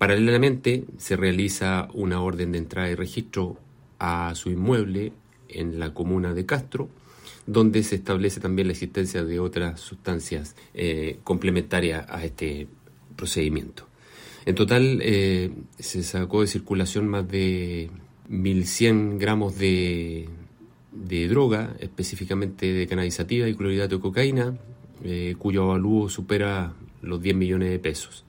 Paralelamente, se realiza una orden de entrada y registro a su inmueble en la comuna de Castro, donde se establece también la existencia de otras sustancias eh, complementarias a este procedimiento. En total eh, se sacó de circulación más de 1.100 gramos de, droga, específicamente de canalizativa y clorhidrato de cocaína, eh, cuyo avalúo supera los 10 millones de pesos.